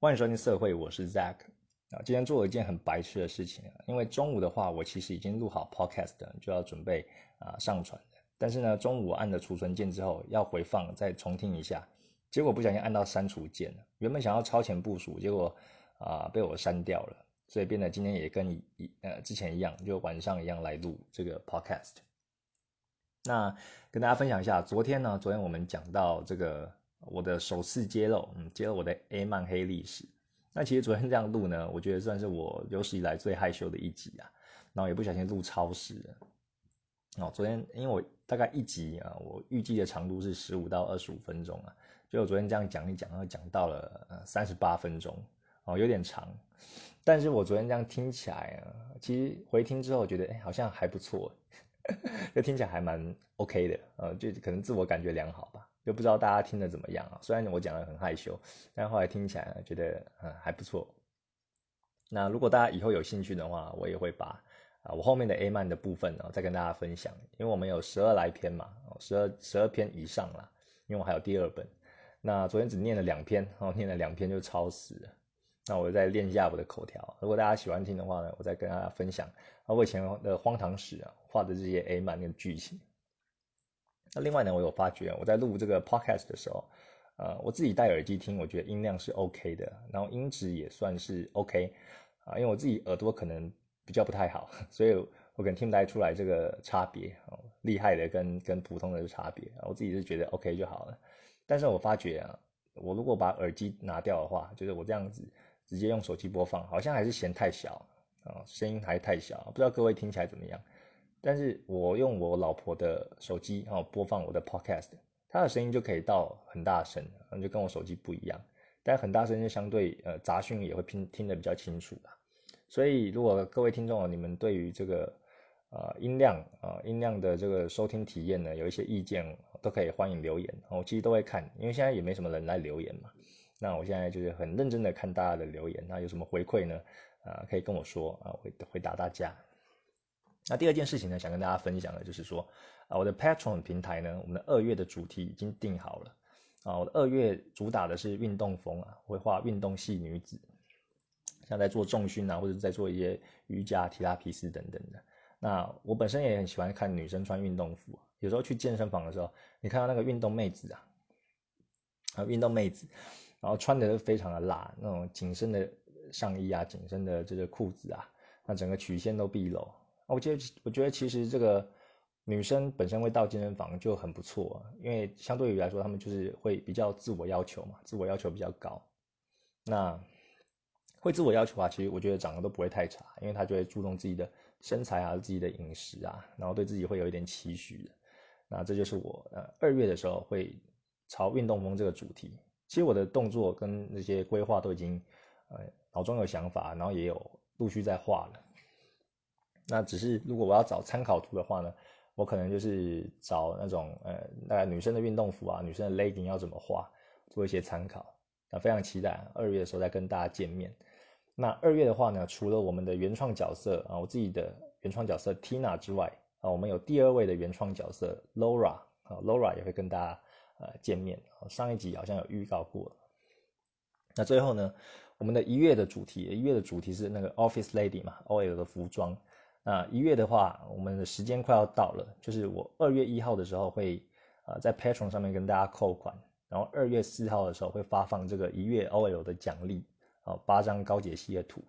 欢迎收听社会，我是 Zack 啊。今天做了一件很白痴的事情，因为中午的话，我其实已经录好 Podcast，就要准备啊上传但是呢，中午按了储存键之后，要回放再重听一下，结果不小心按到删除键了。原本想要超前部署，结果啊被我删掉了，所以变得今天也跟一呃之前一样，就晚上一样来录这个 Podcast。那跟大家分享一下，昨天呢，昨天我们讲到这个。我的首次揭露，嗯，揭露我的 A 漫黑历史。那其实昨天这样录呢，我觉得算是我有史以来最害羞的一集啊。然后也不小心录超时了。哦，昨天因为我大概一集啊，我预计的长度是十五到二十五分钟啊，就我昨天这样讲一讲，然后讲到了呃三十八分钟，哦，有点长。但是我昨天这样听起来啊，其实回听之后觉得，哎，好像还不错，就听起来还蛮 OK 的，呃，就可能自我感觉良好吧。就不知道大家听的怎么样啊？虽然我讲的很害羞，但后来听起来觉得嗯还不错。那如果大家以后有兴趣的话，我也会把啊我后面的 A 曼的部分呢再跟大家分享，因为我们有十二来篇嘛，十二十二篇以上啦，因为我还有第二本。那昨天只念了两篇，然后念了两篇就超时了。那我再练一下我的口条。如果大家喜欢听的话呢，我再跟大家分享啊我以前的荒唐史啊画的这些 A 曼的剧情。那另外呢，我有发觉，我在录这个 podcast 的时候，呃，我自己戴耳机听，我觉得音量是 OK 的，然后音质也算是 OK，啊，因为我自己耳朵可能比较不太好，所以我可能听不太出来这个差别，哦，厉害的跟跟普通的差别，我自己是觉得 OK 就好了。但是我发觉啊，我如果把耳机拿掉的话，就是我这样子直接用手机播放，好像还是嫌太小，啊，声音还太小，不知道各位听起来怎么样？但是我用我老婆的手机哦播放我的 podcast，她的声音就可以到很大声，就跟我手机不一样。但很大声就相对呃杂讯也会听听得比较清楚啦。所以如果各位听众，你们对于这个呃音量啊音量的这个收听体验呢有一些意见，都可以欢迎留言，我其实都会看，因为现在也没什么人来留言嘛。那我现在就是很认真的看大家的留言，那有什么回馈呢？啊可以跟我说啊，回回答大家。那第二件事情呢，想跟大家分享的就是说，啊，我的 Patron 平台呢，我们的二月的主题已经定好了，啊，我的二月主打的是运动风啊，会画运动系女子，像在做重训啊，或者在做一些瑜伽、提拉皮斯等等的。那我本身也很喜欢看女生穿运动服，有时候去健身房的时候，你看到那个运动妹子啊，啊，运动妹子，然后穿的都非常的辣，那种紧身的上衣啊，紧身的这个裤子啊，那整个曲线都毕露。我觉得，我觉得其实这个女生本身会到健身房就很不错啊，因为相对于来说，她们就是会比较自我要求嘛，自我要求比较高。那会自我要求啊，其实我觉得长得都不会太差，因为她就会注重自己的身材啊、自己的饮食啊，然后对自己会有一点期许的。那这就是我呃二月的时候会朝运动风这个主题。其实我的动作跟那些规划都已经呃脑中有想法，然后也有陆续在画了。那只是如果我要找参考图的话呢，我可能就是找那种呃，那女生的运动服啊，女生的 legging 要怎么画，做一些参考。那非常期待二月的时候再跟大家见面。那二月的话呢，除了我们的原创角色啊，我自己的原创角色 Tina 之外啊，我们有第二位的原创角色 Laura 啊，Laura 也会跟大家呃见面。上一集好像有预告过。那最后呢，我们的一月的主题，一月的主题是那个 Office Lady 嘛，OL 的服装。那一月的话，我们的时间快要到了，就是我二月一号的时候会，呃，在 Patron 上面跟大家扣款，然后二月四号的时候会发放这个一月 OL 的奖励，啊，八张高解析的图。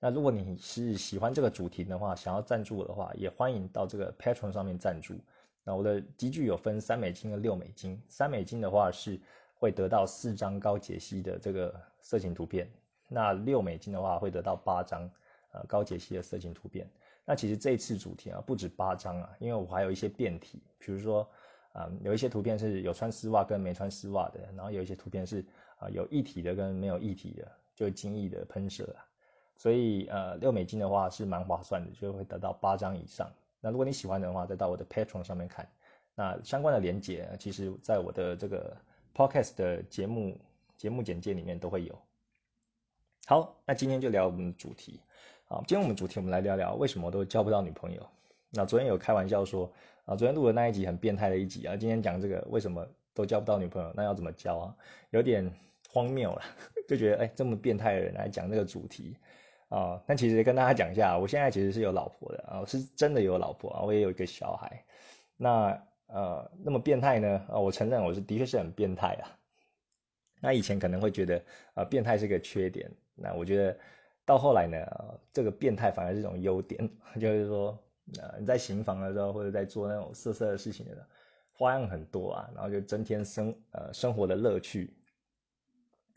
那如果你是喜欢这个主题的话，想要赞助我的话，也欢迎到这个 Patron 上面赞助。那我的集聚有分三美金和六美金，三美金的话是会得到四张高解析的这个色情图片，那六美金的话会得到八张，呃，高解析的色情图片。那其实这次主题啊不止八张啊，因为我还有一些变体，比如说，啊有一些图片是有穿丝袜跟没穿丝袜的，然后有一些图片是啊有一体的跟没有一体的，就精益的喷射啊，所以呃六美金的话是蛮划算的，就会得到八张以上。那如果你喜欢的话，再到我的 Patron 上面看，那相关的连接其实在我的这个 Podcast 的节目节目简介里面都会有。好，那今天就聊我们的主题。好，今天我们主题，我们来聊聊为什么都交不到女朋友。那昨天有开玩笑说，啊，昨天录的那一集很变态的一集啊，今天讲这个为什么都交不到女朋友，那要怎么交啊？有点荒谬了，就觉得哎，这么变态的人来讲这个主题啊。但其实跟大家讲一下，我现在其实是有老婆的啊，是真的有老婆啊，我也有一个小孩。那呃，那么变态呢？啊，我承认我是的确是很变态啊。那以前可能会觉得啊，变态是个缺点。那我觉得到后来呢，这个变态反而是一种优点，就是说，呃，你在行房的时候，或者在做那种色色的事情的时候，花样很多啊，然后就增添生呃生活的乐趣。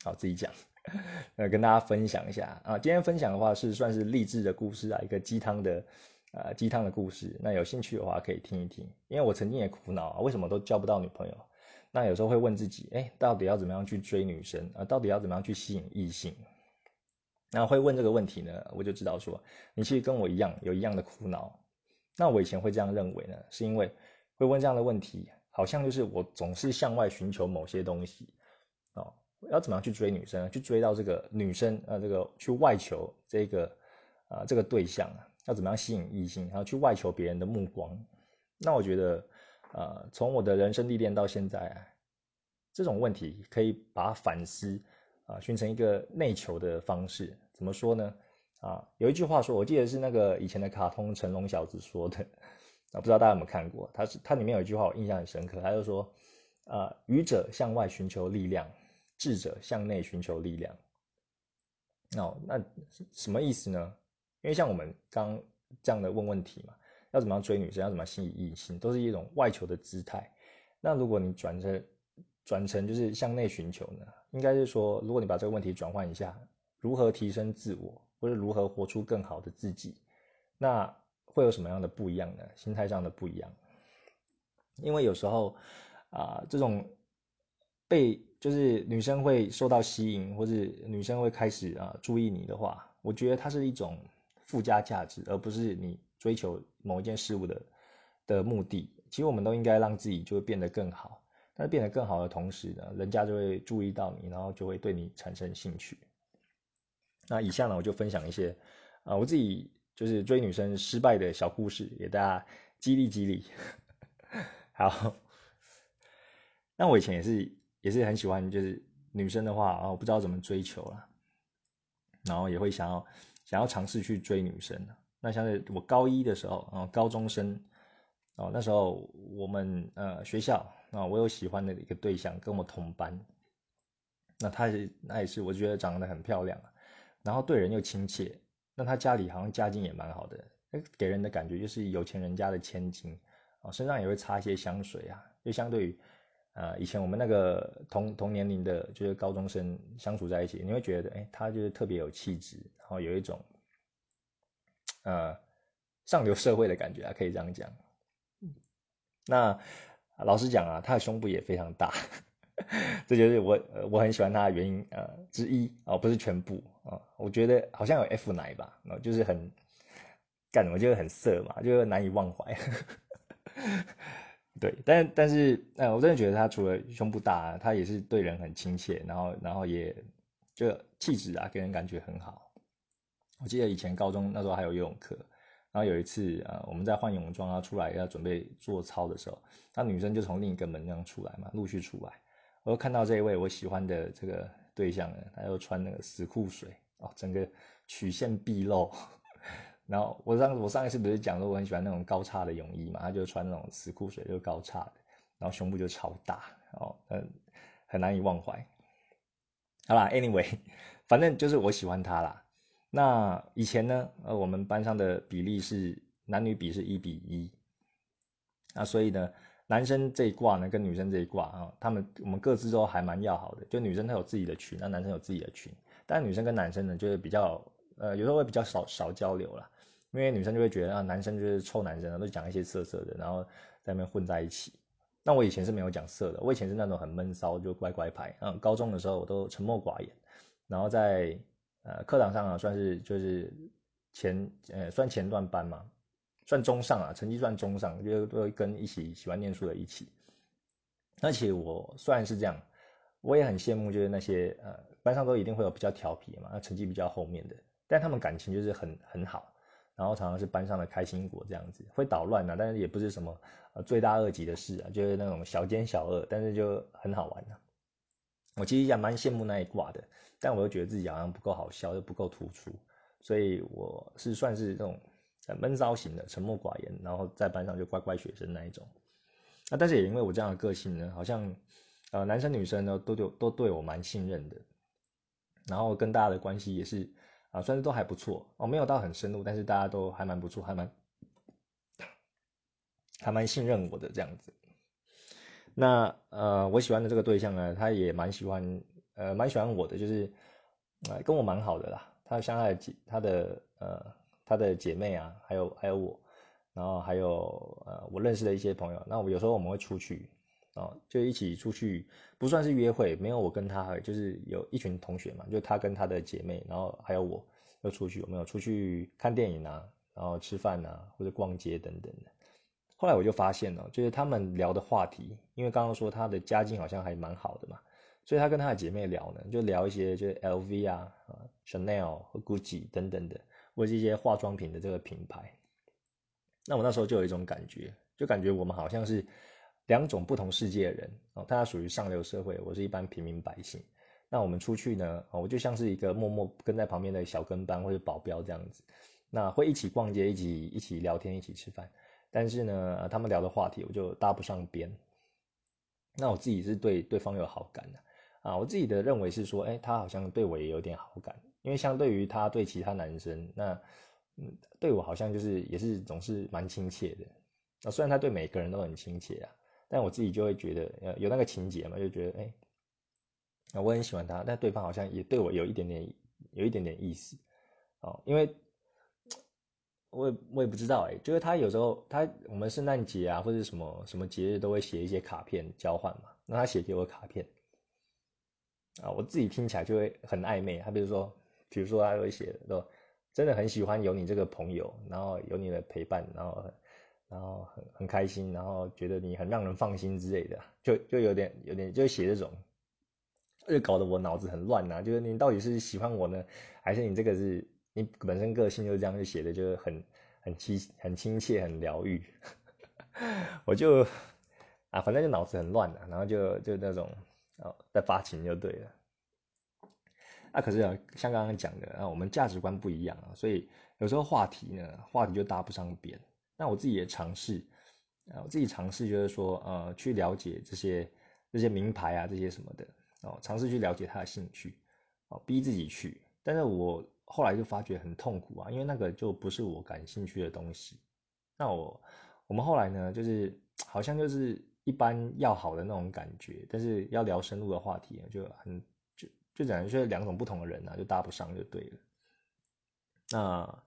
好，自己讲，呃，跟大家分享一下啊。今天分享的话是算是励志的故事啊，一个鸡汤的呃鸡汤的故事。那有兴趣的话可以听一听，因为我曾经也苦恼啊，为什么都交不到女朋友？那有时候会问自己，哎，到底要怎么样去追女生啊？到底要怎么样去吸引异性？那会问这个问题呢，我就知道说，你其实跟我一样有一样的苦恼。那我以前会这样认为呢，是因为会问这样的问题，好像就是我总是向外寻求某些东西哦。要怎么样去追女生？去追到这个女生呃，这个去外求这个啊这个对象啊，要怎么样吸引异性？然后去外求别人的目光？那我觉得，呃，从我的人生历练到现在，这种问题可以把反思。啊，形成一个内求的方式，怎么说呢？啊，有一句话说，我记得是那个以前的卡通成龙小子说的，啊，不知道大家有没有看过？他是他里面有一句话我印象很深刻，他就说，啊，愚者向外寻求力量，智者向内寻求力量。哦，那什么意思呢？因为像我们刚这样的问问题嘛，要怎么样追女生，要怎么吸引异性，都是一种外求的姿态。那如果你转成转成就是向内寻求呢？应该是说，如果你把这个问题转换一下，如何提升自我，或者如何活出更好的自己，那会有什么样的不一样呢？心态上的不一样。因为有时候啊，这种被就是女生会受到吸引，或者女生会开始啊注意你的话，我觉得它是一种附加价值，而不是你追求某一件事物的的目的。其实我们都应该让自己就会变得更好。但是变得更好的同时呢，人家就会注意到你，然后就会对你产生兴趣。那以下呢，我就分享一些啊，我自己就是追女生失败的小故事，给大家激励激励。好，那我以前也是也是很喜欢，就是女生的话啊，我不知道怎么追求了，然后也会想要想要尝试去追女生。那像是我高一的时候啊，高中生哦，那时候我们呃学校。啊，我有喜欢的一个对象，跟我同班。那他是，那也是，我觉得长得很漂亮啊，然后对人又亲切。那他家里好像家境也蛮好的，给人的感觉就是有钱人家的千金啊，身上也会擦一些香水啊。就相对于，呃，以前我们那个同同年龄的，就是高中生相处在一起，你会觉得，哎，他就是特别有气质，然后有一种，呃，上流社会的感觉啊，可以这样讲。那。老实讲啊，他的胸部也非常大，这就是我我很喜欢他的原因呃之一哦，不是全部啊，我觉得好像有 F 奶吧，然后就是很干，我觉得很色嘛，就难以忘怀。对，但但是呃，我真的觉得他除了胸部大，他也是对人很亲切，然后然后也就气质啊，给人感觉很好。我记得以前高中那时候还有游泳课。然后有一次，呃，我们在换泳装，啊出来要准备做操的时候，那女生就从另一个门那样出来嘛，陆续出来。我又看到这一位我喜欢的这个对象呢，他又穿那个死裤水哦，整个曲线毕露。然后我上我上一次不是讲说我很喜欢那种高叉的泳衣嘛，他就穿那种死裤水就高叉的，然后胸部就超大哦，嗯，很难以忘怀。好啦，anyway，反正就是我喜欢他啦。那以前呢，呃，我们班上的比例是男女比是一比一，那所以呢，男生这一挂呢跟女生这一挂啊，他们我们各自都还蛮要好的，就女生她有自己的群，那男生有自己的群，但女生跟男生呢就是比较，呃，有时候会比较少少交流啦，因为女生就会觉得啊，男生就是臭男生啊，都讲一些色色的，然后在那边混在一起。那我以前是没有讲色的，我以前是那种很闷骚，就乖乖牌，嗯，高中的时候我都沉默寡言，然后在。呃，课堂上啊，算是就是前呃，算前段班嘛，算中上啊，成绩算中上，就都跟一起喜欢念书的一起。而且我虽然是这样，我也很羡慕，就是那些呃班上都一定会有比较调皮嘛，那成绩比较后面的，但他们感情就是很很好，然后常常是班上的开心果这样子，会捣乱啊，但是也不是什么呃罪大恶极的事啊，就是那种小奸小恶，但是就很好玩的。我其实也蛮羡慕那一挂的，但我又觉得自己好像不够好笑，又不够突出，所以我是算是这种闷骚型的，沉默寡言，然后在班上就乖乖学生那一种。那但是也因为我这样的个性呢，好像呃男生女生呢都对都对我蛮信任的，然后跟大家的关系也是啊，算是都还不错哦，没有到很深入，但是大家都还蛮不错，还蛮还蛮信任我的这样子。那呃，我喜欢的这个对象呢，他也蛮喜欢，呃，蛮喜欢我的，就是呃，跟我蛮好的啦。他相爱，他的呃，他的姐妹啊，还有还有我，然后还有呃，我认识的一些朋友。那我有时候我们会出去，哦，就一起出去，不算是约会，没有我跟他，就是有一群同学嘛，就他跟他的姐妹，然后还有我，又出去，有没有出去看电影啊，然后吃饭啊，或者逛街等等的。后来我就发现了，就是他们聊的话题，因为刚刚说他的家境好像还蛮好的嘛，所以他跟他的姐妹聊呢，就聊一些就是 LV 啊、啊 Chanel 和 Gucci 等等的，或者一些化妆品的这个品牌。那我那时候就有一种感觉，就感觉我们好像是两种不同世界的人哦，他属于上流社会，我是一般平民百姓。那我们出去呢，我就像是一个默默跟在旁边的小跟班或者保镖这样子，那会一起逛街，一起一起聊天，一起吃饭。但是呢，他们聊的话题我就搭不上边。那我自己是对对方有好感的啊，我自己的认为是说，哎，他好像对我也有点好感，因为相对于他对其他男生，那嗯，对我好像就是也是总是蛮亲切的。啊，虽然他对每个人都很亲切啊，但我自己就会觉得，呃，有那个情节嘛，就觉得，哎，啊，我很喜欢他，但对方好像也对我有一点点，有一点点意思，哦，因为。我也我也不知道哎，就是他有时候他我们圣诞节啊或者什么什么节日都会写一些卡片交换嘛，那他写给我卡片啊，我自己听起来就会很暧昧。他比如说，比如说他会写说真的很喜欢有你这个朋友，然后有你的陪伴，然后然后很很开心，然后觉得你很让人放心之类的，就就有点有点就写这种，就搞得我脑子很乱呐。就是你到底是喜欢我呢，还是你这个是？你本身个性就是这样，就写的就是很很亲很亲切很疗愈，我就啊，反正就脑子很乱的，然后就就那种哦在发情就对了。那可是啊，像刚刚讲的啊，我们价值观不一样啊，所以有时候话题呢，话题就搭不上边。那我自己也尝试啊，我自己尝试就是说呃，去了解这些这些名牌啊这些什么的哦，尝试去了解他的兴趣哦，逼自己去，但是我。后来就发觉很痛苦啊，因为那个就不是我感兴趣的东西。那我我们后来呢，就是好像就是一般要好的那种感觉，但是要聊深入的话题，就很就等于是两种不同的人啊，就搭不上就对了。那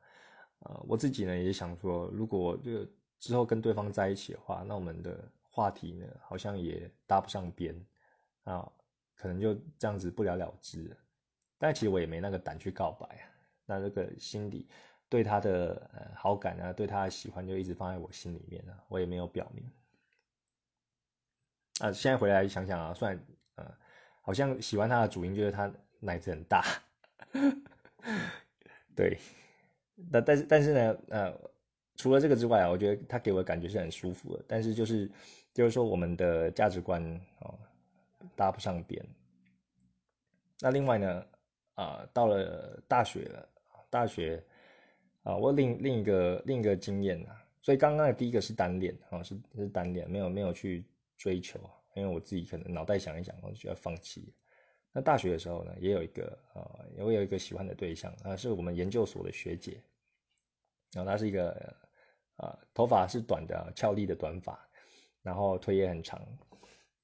呃，我自己呢也想说，如果就之后跟对方在一起的话，那我们的话题呢好像也搭不上边啊，可能就这样子不了了之。但其实我也没那个胆去告白啊，那这个心底对他的呃好感啊，对他的喜欢就一直放在我心里面啊，我也没有表明。啊，现在回来想想啊，算，好像喜欢他的主因就是他奶子很大，对。但但是但是呢，呃，除了这个之外啊，我觉得他给我的感觉是很舒服的，但是就是就是说我们的价值观哦搭不上边。那另外呢？啊，到了大学了，大学啊，我另另一个另一个经验啊，所以刚刚的第一个是单恋啊，是是单恋，没有没有去追求，因为我自己可能脑袋想一想，我就要放弃。那大学的时候呢，也有一个啊，我有一个喜欢的对象啊，是我们研究所的学姐，然后她是一个啊，头发是短的俏丽的短发，然后腿也很长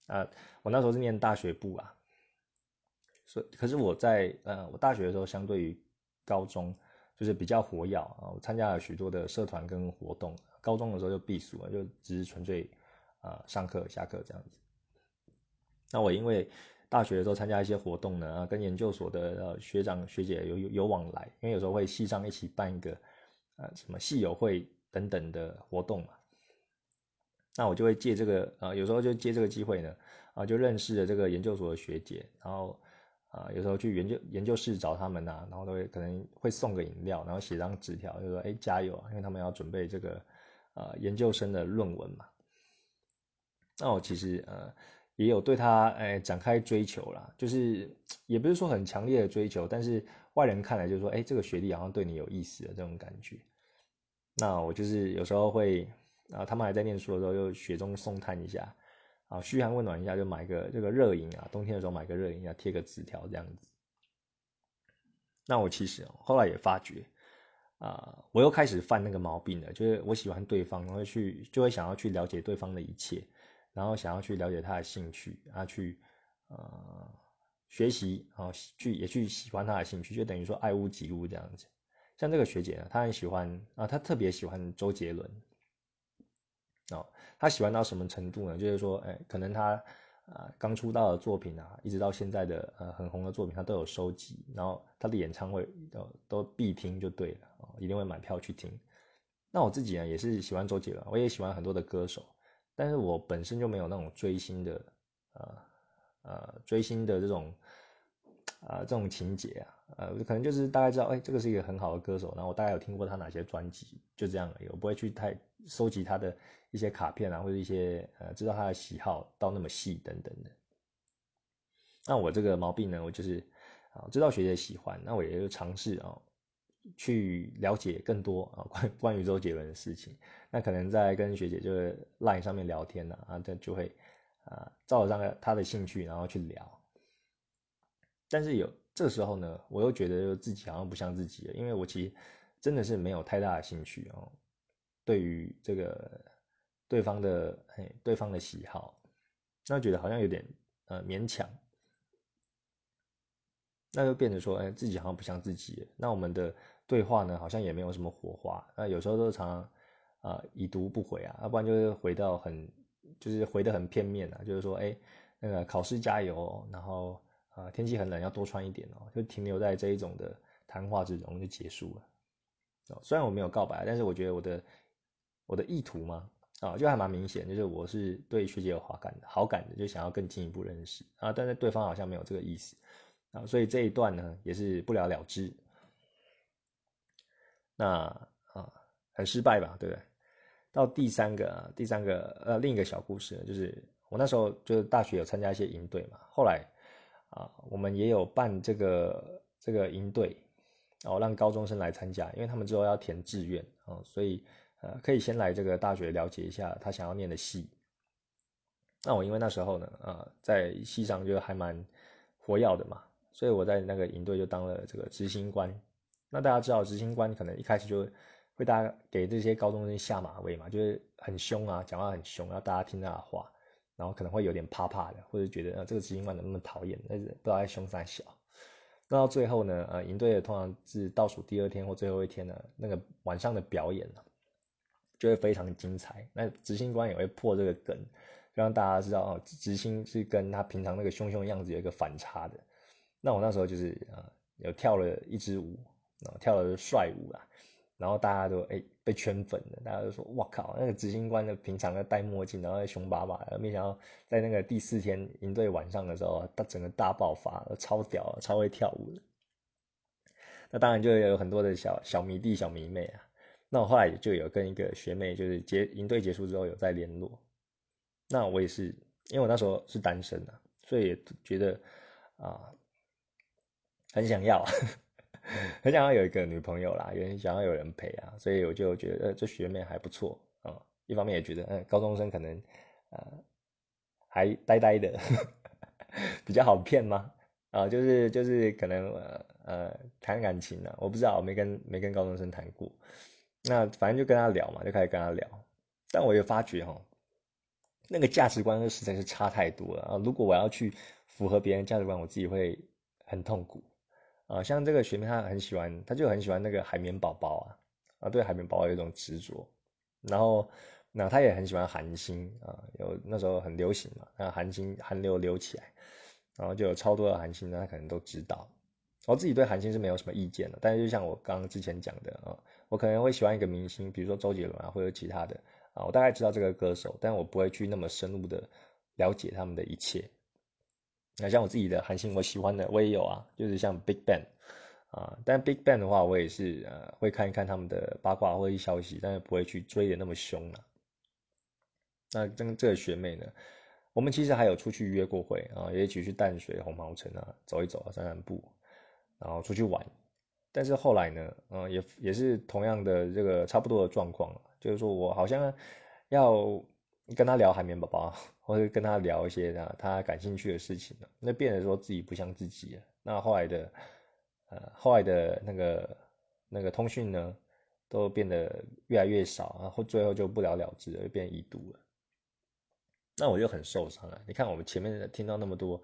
啊，我那时候是念大学部啊。所以，可是我在呃，我大学的时候，相对于高中，就是比较活跃啊，我参加了许多的社团跟活动。高中的时候就避暑了，就只是纯粹啊上课下课这样子。那我因为大学的时候参加一些活动呢，跟研究所的呃学长学姐有有有往来，因为有时候会系上一起办一个呃什么系友会等等的活动嘛。那我就会借这个啊，有时候就借这个机会呢，啊就认识了这个研究所的学姐，然后。啊，有时候去研究研究室找他们呐，然后都会可能会送个饮料，然后写张纸条，就说哎加油啊，因为他们要准备这个呃研究生的论文嘛。那我其实呃也有对他哎展开追求啦，就是也不是说很强烈的追求，但是外人看来就是说，哎，这个学弟好像对你有意思的这种感觉。那我就是有时候会啊，他们还在念书的时候，就雪中送炭一下啊，嘘寒问暖一下，就买个这个热饮啊，冬天的时候买个热饮啊，贴个纸条这样子。那我其实后来也发觉啊，我又开始犯那个毛病了，就是我喜欢对方，然后去就会想要去了解对方的一切。然后想要去了解他的兴趣，啊，去呃学习，然后去也去喜欢他的兴趣，就等于说爱屋及乌这样子。像这个学姐呢，她很喜欢啊，她特别喜欢周杰伦。哦，她喜欢到什么程度呢？就是说，哎，可能她啊刚出道的作品啊，一直到现在的呃很红的作品，她都有收集。然后她的演唱会都都必听就对了，哦，一定会买票去听。那我自己呢，也是喜欢周杰伦，我也喜欢很多的歌手。但是我本身就没有那种追星的，呃呃追星的这种，啊这种情节啊，呃可能就是大概知道，哎，这个是一个很好的歌手，然后我大概有听过他哪些专辑，就这样而已，我不会去太收集他的一些卡片啊，或者一些呃知道他的喜好到那么细等等的。那我这个毛病呢，我就是啊知道学姐喜欢，那我也就尝试啊。去了解更多啊关 关于周杰伦的事情，那可能在跟学姐就是 LINE 上面聊天呢啊，这就会啊照着他的兴趣然后去聊。但是有这时候呢，我又觉得自己好像不像自己，因为我其实真的是没有太大的兴趣哦，对于这个对方的嘿对方的喜好，那觉得好像有点呃勉强。那就变成说，哎，自己好像不像自己。那我们的对话呢，好像也没有什么火花。那有时候都常常啊已读不回啊，要不然就是回到很，就是回的很片面啊，就是说，哎，那个考试加油，然后啊天气很冷，要多穿一点哦，就停留在这一种的谈话之中就结束了。哦，虽然我没有告白，但是我觉得我的我的意图嘛，啊，就还蛮明显，就是我是对学姐有好感的，好感的，就想要更进一步认识啊，但是对方好像没有这个意思。啊，所以这一段呢也是不了了之。那啊，很失败吧，对不对？到第三个，第三个呃，另一个小故事就是我那时候就是大学有参加一些营队嘛，后来啊，我们也有办这个这个营队，然后让高中生来参加，因为他们之后要填志愿啊，所以呃，可以先来这个大学了解一下他想要念的系。那我因为那时候呢，啊，在系上就还蛮活跃的嘛。所以我在那个营队就当了这个执行官。那大家知道，执行官可能一开始就会大家给这些高中生下马威嘛，就是很凶啊，讲话很凶，然后大家听他的话，然后可能会有点怕怕的，或者觉得呃这个执行官怎么那么讨厌，但是不知道在凶三小。那到最后呢，呃，营队的通常是倒数第二天或最后一天呢，那个晚上的表演呢，就会非常精彩。那执行官也会破这个梗，让大家知道哦，执行是跟他平常那个凶凶的样子有一个反差的。那我那时候就是啊，有跳了一支舞，然后跳了帅舞啊，然后大家都哎被圈粉了，大家都说哇靠，那个执行官的平常要戴墨镜，然后凶巴巴的，没想到在那个第四天营队晚上的时候，他整个大爆发，超屌，超会跳舞的。那当然就有很多的小小迷弟、小迷妹啊。那我后来就有跟一个学妹，就是结营队结束之后有在联络。那我也是，因为我那时候是单身啊，所以觉得啊。很想要，很想要有一个女朋友啦，也很想要有人陪啊，所以我就觉得这学妹还不错啊。一方面也觉得，嗯，高中生可能呃还呆呆的，比较好骗吗？啊，就是就是可能呃谈感情呢，我不知道，没跟没跟高中生谈过。那反正就跟他聊嘛，就开始跟他聊。但我也发觉哈，那个价值观实在是差太多了啊。如果我要去符合别人价值观，我自己会很痛苦。啊，像这个学妹，她很喜欢，她就很喜欢那个海绵宝宝啊，啊，对海绵宝宝有一种执着。然后，那她也很喜欢韩星啊，有那时候很流行嘛，那韩星韩流流起来，然后就有超多的韩星，她可能都知道。我自己对韩星是没有什么意见的，但是就像我刚刚之前讲的啊，我可能会喜欢一个明星，比如说周杰伦啊，或者其他的啊，我大概知道这个歌手，但我不会去那么深入的了解他们的一切。那像我自己的韩星，我喜欢的我也有啊，就是像 Big Bang 啊，但 Big Bang 的话，我也是呃会看一看他们的八卦或者消息，但是不会去追的那么凶了。那跟这个学妹呢，我们其实还有出去约过会啊，也一起去淡水、红毛城啊走一走啊，散散步，然后出去玩。但是后来呢，嗯，也也是同样的这个差不多的状况就是说我好像要跟他聊海绵宝宝，或者跟他聊一些他他感兴趣的事情了那变得说自己不像自己了。那后来的，呃，后来的那个那个通讯呢，都变得越来越少，然后最后就不了了之了，变已读了。那我就很受伤了。你看我们前面听到那么多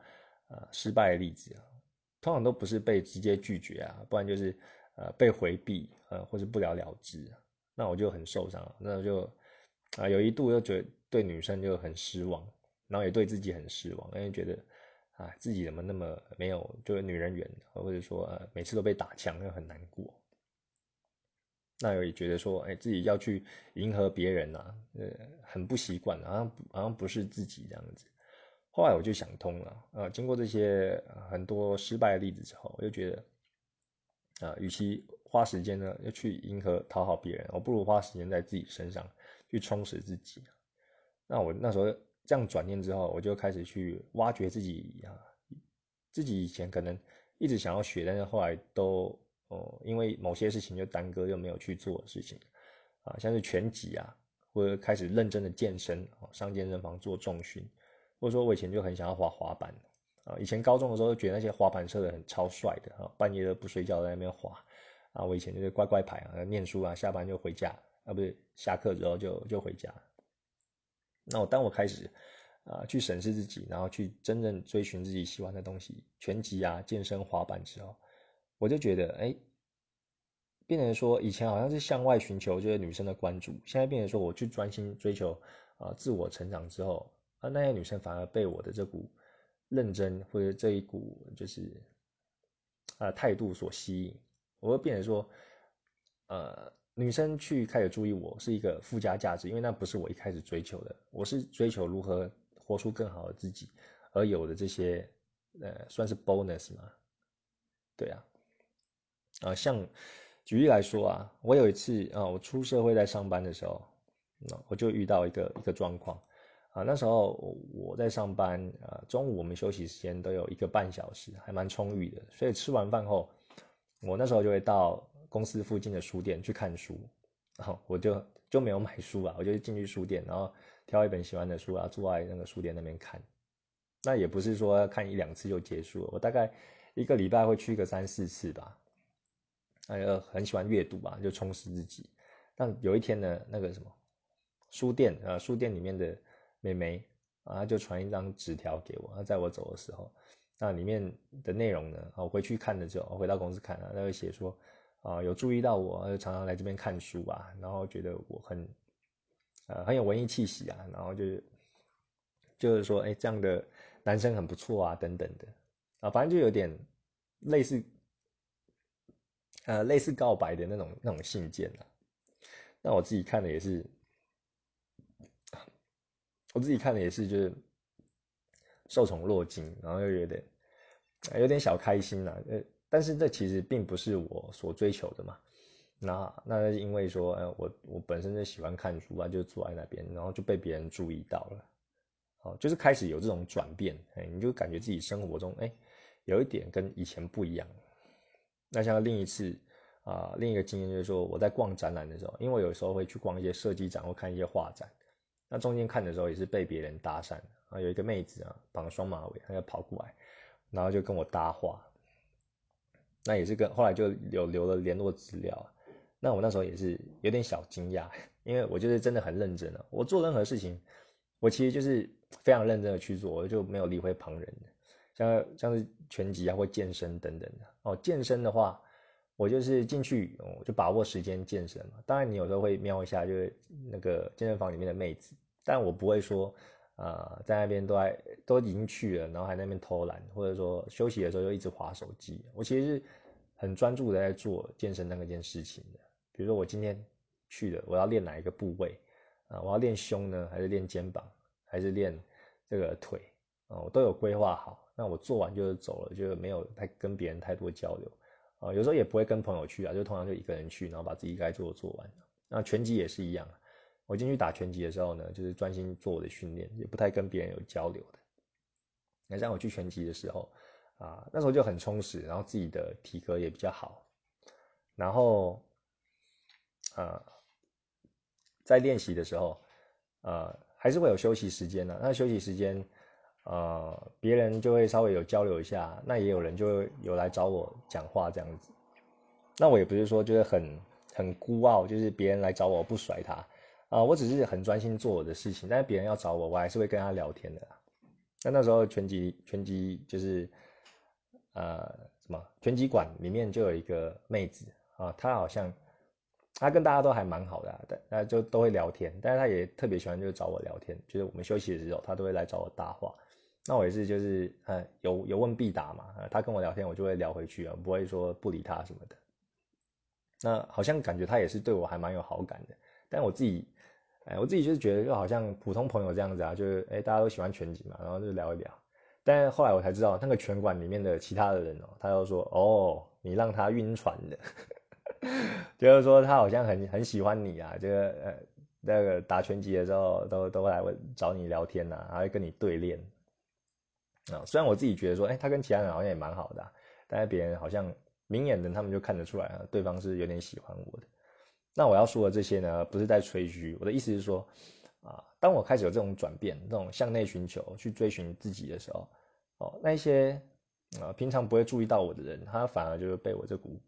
呃失败的例子啊。通常都不是被直接拒绝啊，不然就是呃被回避，呃或者不了了之，那我就很受伤，那我就啊有一度又觉得对女生就很失望，然后也对自己很失望，因为觉得啊自己怎么那么没有就是女人缘，或者说呃每次都被打枪，又很难过。那我也觉得说，哎自己要去迎合别人呐，呃很不习惯，好像好像不是自己这样子。后来我就想通了，呃，经过这些很多失败的例子之后，我就觉得，啊，与其花时间呢要去迎合讨好别人，我不如花时间在自己身上去充实自己。那我那时候这样转念之后，我就开始去挖掘自己啊，自己以前可能一直想要学，但是后来都哦因为某些事情就耽搁，又没有去做的事情，啊，像是拳击啊，或者开始认真的健身，上健身房做重训。或者说，我以前就很想要滑滑板啊。以前高中的时候，觉得那些滑板车的很超帅的啊，半夜都不睡觉在那边滑啊。我以前就是乖乖牌啊，念书啊，下班就回家啊，不是下课之后就就回家。那我当我开始啊去审视自己，然后去真正追寻自己喜欢的东西，拳击啊、健身、滑板之后，我就觉得哎，变成说以前好像是向外寻求这些女生的关注，现在变成说我去专心追求啊自我成长之后。啊那些女生反而被我的这股认真或者这一股就是啊态度所吸引，我会变成说，呃，女生去开始注意我是一个附加价值，因为那不是我一开始追求的，我是追求如何活出更好的自己而有的这些呃算是 bonus 嘛，对啊，啊像举例来说啊，我有一次啊我出社会在上班的时候，那我就遇到一个一个状况。啊，那时候我在上班，啊，中午我们休息时间都有一个半小时，还蛮充裕的。所以吃完饭后，我那时候就会到公司附近的书店去看书，然后我就就没有买书啊，我就进去书店，然后挑一本喜欢的书啊，坐在那个书店那边看。那也不是说要看一两次就结束了，我大概一个礼拜会去个三四次吧。哎呀，很喜欢阅读啊，就充实自己。但有一天呢，那个什么书店啊，书店里面的。妹妹啊，就传一张纸条给我。在我走的时候，那里面的内容呢，我回去看了之后，我回到公司看了，他会写说，啊，有注意到我，就常常来这边看书啊，然后觉得我很，呃，很有文艺气息啊，然后就是，就是说，哎，这样的男生很不错啊，等等的，啊，反正就有点类似，呃，类似告白的那种那种信件啊。那我自己看的也是。我自己看的也是，就是受宠若惊，然后又有点有点小开心啦。呃，但是这其实并不是我所追求的嘛。那那是因为说，呃，我我本身就喜欢看书啊，就坐在那边，然后就被别人注意到了。哦，就是开始有这种转变，哎，你就感觉自己生活中，哎，有一点跟以前不一样。那像另一次啊，另一个经验就是说，我在逛展览的时候，因为我有时候会去逛一些设计展或看一些画展。那中间看的时候也是被别人搭讪啊，有一个妹子啊绑双马尾，她就跑过来，然后就跟我搭话。那也是跟后来就有留了联络资料。那我那时候也是有点小惊讶，因为我就是真的很认真了。我做任何事情，我其实就是非常认真的去做，我就没有理会旁人的。像像是拳击啊或健身等等的哦，健身的话，我就是进去我就把握时间健身嘛。当然你有时候会瞄一下，就是那个健身房里面的妹子。但我不会说，呃，在那边都还都已经去了，然后还在那边偷懒，或者说休息的时候又一直划手机。我其实是很专注的在做健身那个件事情的。比如说我今天去的，我要练哪一个部位啊？我要练胸呢，还是练肩膀，还是练这个腿啊？我都有规划好。那我做完就走了，就没有太跟别人太多交流啊。有时候也不会跟朋友去啊，就通常就一个人去，然后把自己该做的做完。那拳击也是一样。我进去打拳击的时候呢，就是专心做我的训练，也不太跟别人有交流的。那像我去拳击的时候，啊，那时候就很充实，然后自己的体格也比较好，然后，呃，在练习的时候，呃，还是会有休息时间的。那休息时间，呃，别人就会稍微有交流一下，那也有人就会有来找我讲话这样子。那我也不是说就是很很孤傲，就是别人来找我不甩他啊，我只是很专心做我的事情。但是别人要找我，我还是会跟他聊天的。那那时候拳击拳击就是，呃，什么拳击馆里面就有一个妹子啊，她好像她跟大家都还蛮好的，但大家就都会聊天，但是她也特别喜欢就是找我聊天，就是我们休息的时候，她都会来找我搭话。那我也是就是呃有有问必答嘛，她跟我聊天，我就会聊回去啊，不会说不理她什么的。那好像感觉她也是对我还蛮有好感的，但我自己。哎，我自己就是觉得就好像普通朋友这样子啊，就是哎，大家都喜欢拳击嘛，然后就聊一聊。但是后来我才知道，那个拳馆里面的其他的人哦，他又说哦，你让他晕船的，就是说他好像很很喜欢你啊，这个呃那个打拳击的时候都都会来找你聊天呐，还会跟你对练。啊，虽然我自己觉得说，哎，他跟其他人好像也蛮好的，但是别人好像明眼人他们就看得出来啊，对方是有点喜欢我的。那我要说的这些呢，不是在吹嘘。我的意思是说，啊，当我开始有这种转变，这种向内寻求、去追寻自己的时候，哦，那一些啊平常不会注意到我的人，他反而就是被我这股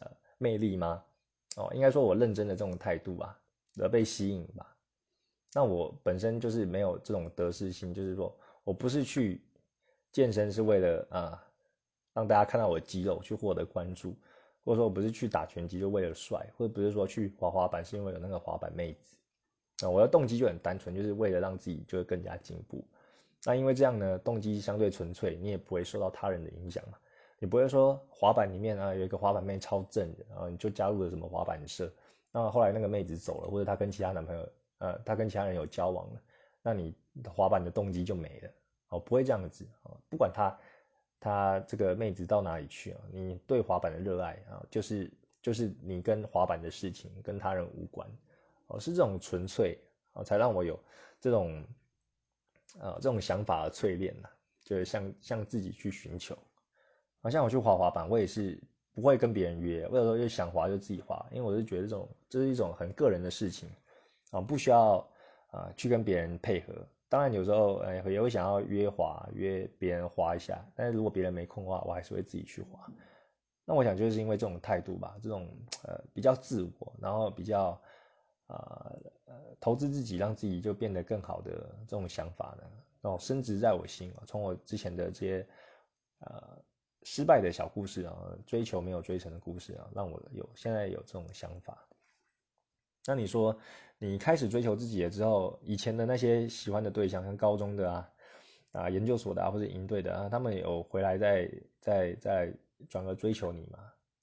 呃魅力吗？哦，应该说我认真的这种态度吧，而被吸引吧。那我本身就是没有这种得失心，就是说我不是去健身是为了啊让大家看到我的肌肉去获得关注。或者说我不是去打拳击就为了帅，或者不是说去滑滑板是因为有那个滑板妹子，啊，我的动机就很单纯，就是为了让自己就会更加进步。那因为这样呢，动机相对纯粹，你也不会受到他人的影响嘛。你不会说滑板里面啊有一个滑板妹超正的，然后你就加入了什么滑板社，那后来那个妹子走了，或者她跟其他男朋友，呃，她跟其他人有交往了，那你滑板的动机就没了，哦，不会这样子，哦，不管他。他这个妹子到哪里去啊？你对滑板的热爱啊，就是就是你跟滑板的事情跟他人无关，哦，是这种纯粹啊，才让我有这种呃这种想法的淬炼呐，就是向向自己去寻求。好像我去滑滑板，我也是不会跟别人约，或者说就想滑就自己滑，因为我是觉得这种这是一种很个人的事情啊，不需要啊去跟别人配合。当然有时候，哎，也会想要约滑，约别人滑一下。但是如果别人没空的话，我还是会自己去滑。那我想就是因为这种态度吧，这种呃比较自我，然后比较呃投资自己，让自己就变得更好的这种想法呢，然后深植在我心啊。从我之前的这些呃失败的小故事啊，追求没有追成的故事啊，让我有现在有这种想法。那你说？你开始追求自己了之后，以前的那些喜欢的对象，像高中的啊、啊研究所的啊，或者营队的啊，他们有回来再再再转而追求你吗？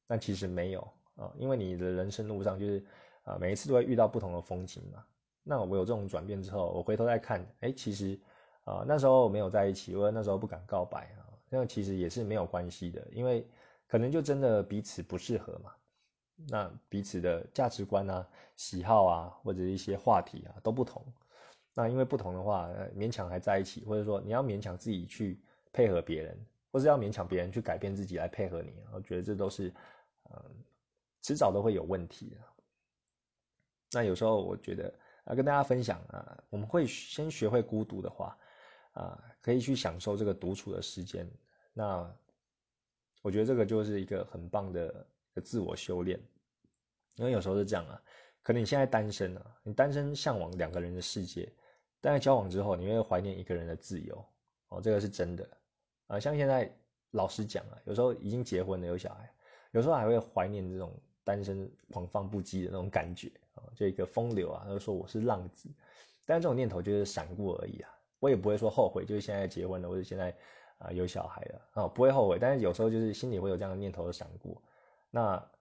但其实没有啊，因为你的人生路上就是啊，每一次都会遇到不同的风景嘛。那我有这种转变之后，我回头再看，哎，其实啊那时候没有在一起，或者那时候不敢告白啊，那其实也是没有关系的，因为可能就真的彼此不适合嘛。那彼此的价值观啊、喜好啊，或者一些话题啊都不同。那因为不同的话，勉强还在一起，或者说你要勉强自己去配合别人，或是要勉强别人去改变自己来配合你，我觉得这都是，嗯，迟早都会有问题的。那有时候我觉得啊，跟大家分享啊，我们会先学会孤独的话，啊，可以去享受这个独处的时间。那我觉得这个就是一个很棒的。的自我修炼，因为有时候是这样啊，可能你现在单身啊，你单身向往两个人的世界，但在交往之后，你会怀念一个人的自由哦，这个是真的啊。像现在老实讲啊，有时候已经结婚了有小孩，有时候还会怀念这种单身狂放不羁的那种感觉啊，就一个风流啊，就说我是浪子，但这种念头就是闪过而已啊，我也不会说后悔，就是现在结婚了或者现在啊有小孩了啊，不会后悔，但是有时候就是心里会有这样的念头的闪过。那，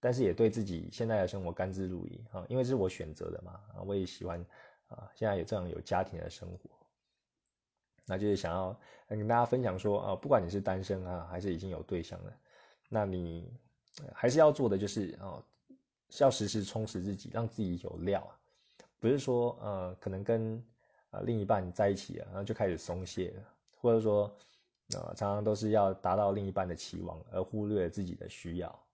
但是也对自己现在的生活甘之如饴啊，因为这是我选择的嘛，我也喜欢啊，现在有这样有家庭的生活，那就是想要跟大家分享说啊，不管你是单身啊，还是已经有对象了，那你还是要做的就是啊，是要时时充实自己，让自己有料，不是说呃可能跟啊另一半在一起了，然后就开始松懈了，或者说呃常常都是要达到另一半的期望，而忽略自己的需要。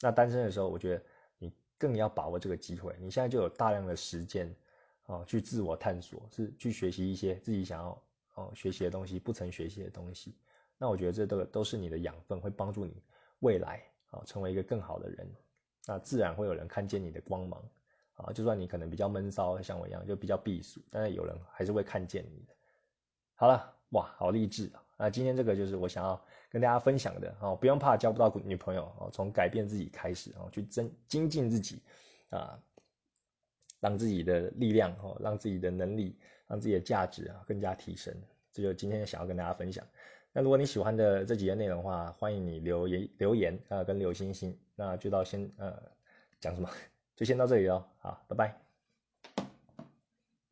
那单身的时候，我觉得你更要把握这个机会，你现在就有大量的时间啊去自我探索，是去学习一些自己想要哦学习的东西，不曾学习的东西。那我觉得这都都是你的养分，会帮助你未来啊成为一个更好的人。那自然会有人看见你的光芒啊，就算你可能比较闷骚，像我一样就比较避暑，但是有人还是会看见你的。好了，哇，好励志啊！那今天这个就是我想要跟大家分享的啊，不用怕交不到女朋友啊，从改变自己开始啊，去增精进自己啊，让自己的力量哦，让自己的能力，让自己的价值啊更加提升。这就今天想要跟大家分享。那如果你喜欢的这几页内容的话，欢迎你留言留言啊，跟留星星。那就到先呃讲什么，就先到这里喽。好，拜拜。